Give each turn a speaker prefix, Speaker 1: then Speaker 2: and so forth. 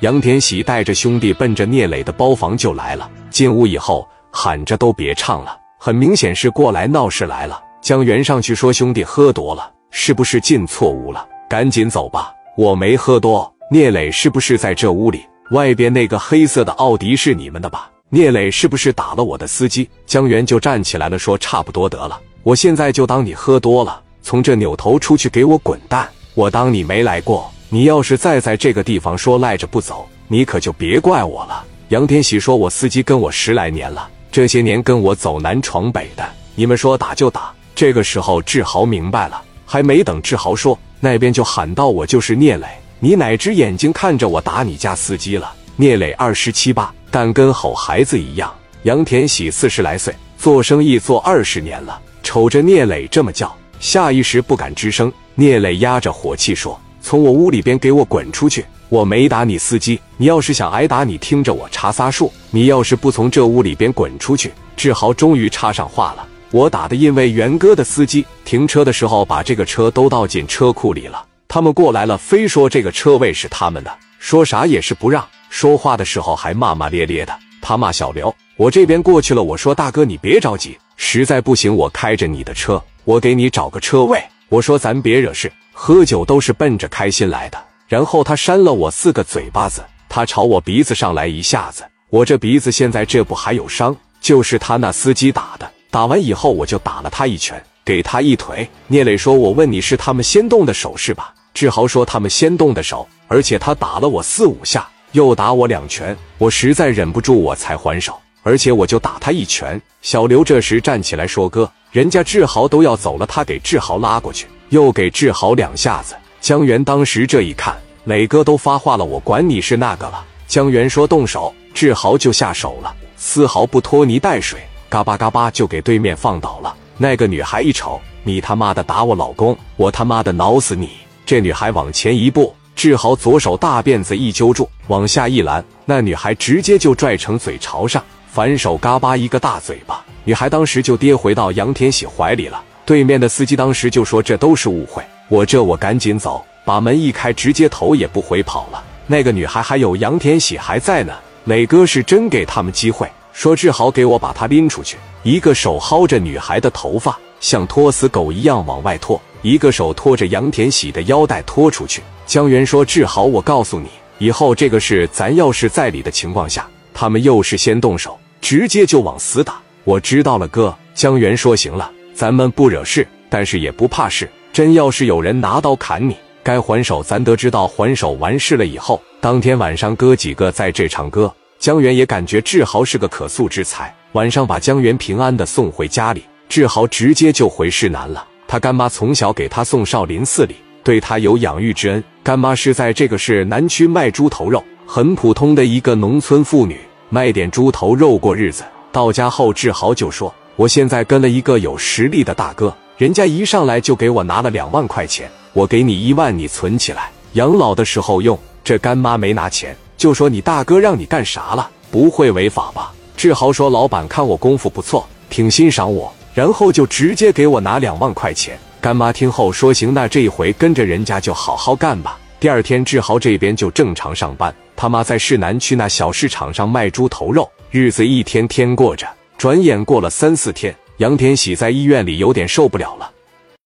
Speaker 1: 杨天喜带着兄弟奔着聂磊的包房就来了。进屋以后，喊着都别唱了，很明显是过来闹事来了。江源上去说：“兄弟喝多了，是不是进错屋了？赶紧走吧。”我没喝多。聂磊是不是在这屋里？外边那个黑色的奥迪是你们的吧？聂磊是不是打了我的司机？江源就站起来了，说：“差不多得了，我现在就当你喝多了，从这扭头出去，给我滚蛋！我当你没来过。你要是再在这个地方说赖着不走，你可就别怪我了。”杨天喜说：“我司机跟我十来年了，这些年跟我走南闯北的，你们说打就打。”这个时候志豪明白了，还没等志豪说，那边就喊道：“我就是聂磊。”你哪只眼睛看着我打你家司机了？聂磊二十七八，但跟吼孩子一样。杨天喜四十来岁，做生意做二十年了，瞅着聂磊这么叫，下意识不敢吱声。聂磊压着火气说：“从我屋里边给我滚出去！我没打你司机，你要是想挨打，你听着我查仨数。你要是不从这屋里边滚出去，志豪终于插上话了。我打的因为元哥的司机停车的时候把这个车都倒进车库里了。”他们过来了，非说这个车位是他们的，说啥也是不让。说话的时候还骂骂咧咧的。他骂小刘，我这边过去了。我说大哥你别着急，实在不行我开着你的车，我给你找个车位。我说咱别惹事，喝酒都是奔着开心来的。然后他扇了我四个嘴巴子，他朝我鼻子上来一下子，我这鼻子现在这不还有伤，就是他那司机打的。打完以后我就打了他一拳，给他一腿。聂磊说：“我问你是他们先动的手是吧？”志豪说：“他们先动的手，而且他打了我四五下，又打我两拳，我实在忍不住，我才还手，而且我就打他一拳。”小刘这时站起来说：“哥，人家志豪都要走了，他给志豪拉过去，又给志豪两下子。”江源当时这一看，磊哥都发话了，我管你是那个了。江源说：“动手！”志豪就下手了，丝毫不拖泥带水，嘎巴嘎巴就给对面放倒了。那个女孩一瞅，你他妈的打我老公，我他妈的挠死你！这女孩往前一步，志豪左手大辫子一揪住，往下一拦，那女孩直接就拽成嘴朝上，反手嘎巴一个大嘴巴，女孩当时就跌回到杨天喜怀里了。对面的司机当时就说：“这都是误会，我这我赶紧走，把门一开，直接头也不回跑了。”那个女孩还有杨天喜还在呢，磊哥是真给他们机会，说志豪给我把她拎出去，一个手薅着女孩的头发，像拖死狗一样往外拖。一个手拖着杨天喜的腰带拖出去。江源说：“志豪，我告诉你，以后这个事，咱要是在理的情况下，他们又是先动手，直接就往死打。我知道了，哥。”江源说：“行了，咱们不惹事，但是也不怕事。真要是有人拿刀砍你，该还手，咱得知道还手。完事了以后，当天晚上哥几个在这唱歌。”江源也感觉志豪是个可塑之才，晚上把江源平安的送回家里，志豪直接就回市南了。他干妈从小给他送少林寺里，对他有养育之恩。干妈是在这个市南区卖猪头肉，很普通的一个农村妇女，卖点猪头肉过日子。到家后，志豪就说：“我现在跟了一个有实力的大哥，人家一上来就给我拿了两万块钱，我给你一万，你存起来，养老的时候用。”这干妈没拿钱，就说：“你大哥让你干啥了？不会违法吧？”志豪说：“老板看我功夫不错，挺欣赏我。”然后就直接给我拿两万块钱。干妈听后说：“行，那这一回跟着人家就好好干吧。”第二天，志豪这边就正常上班。他妈在市南区那小市场上卖猪头肉，日子一天天过着。转眼过了三四天，杨天喜在医院里有点受不了了，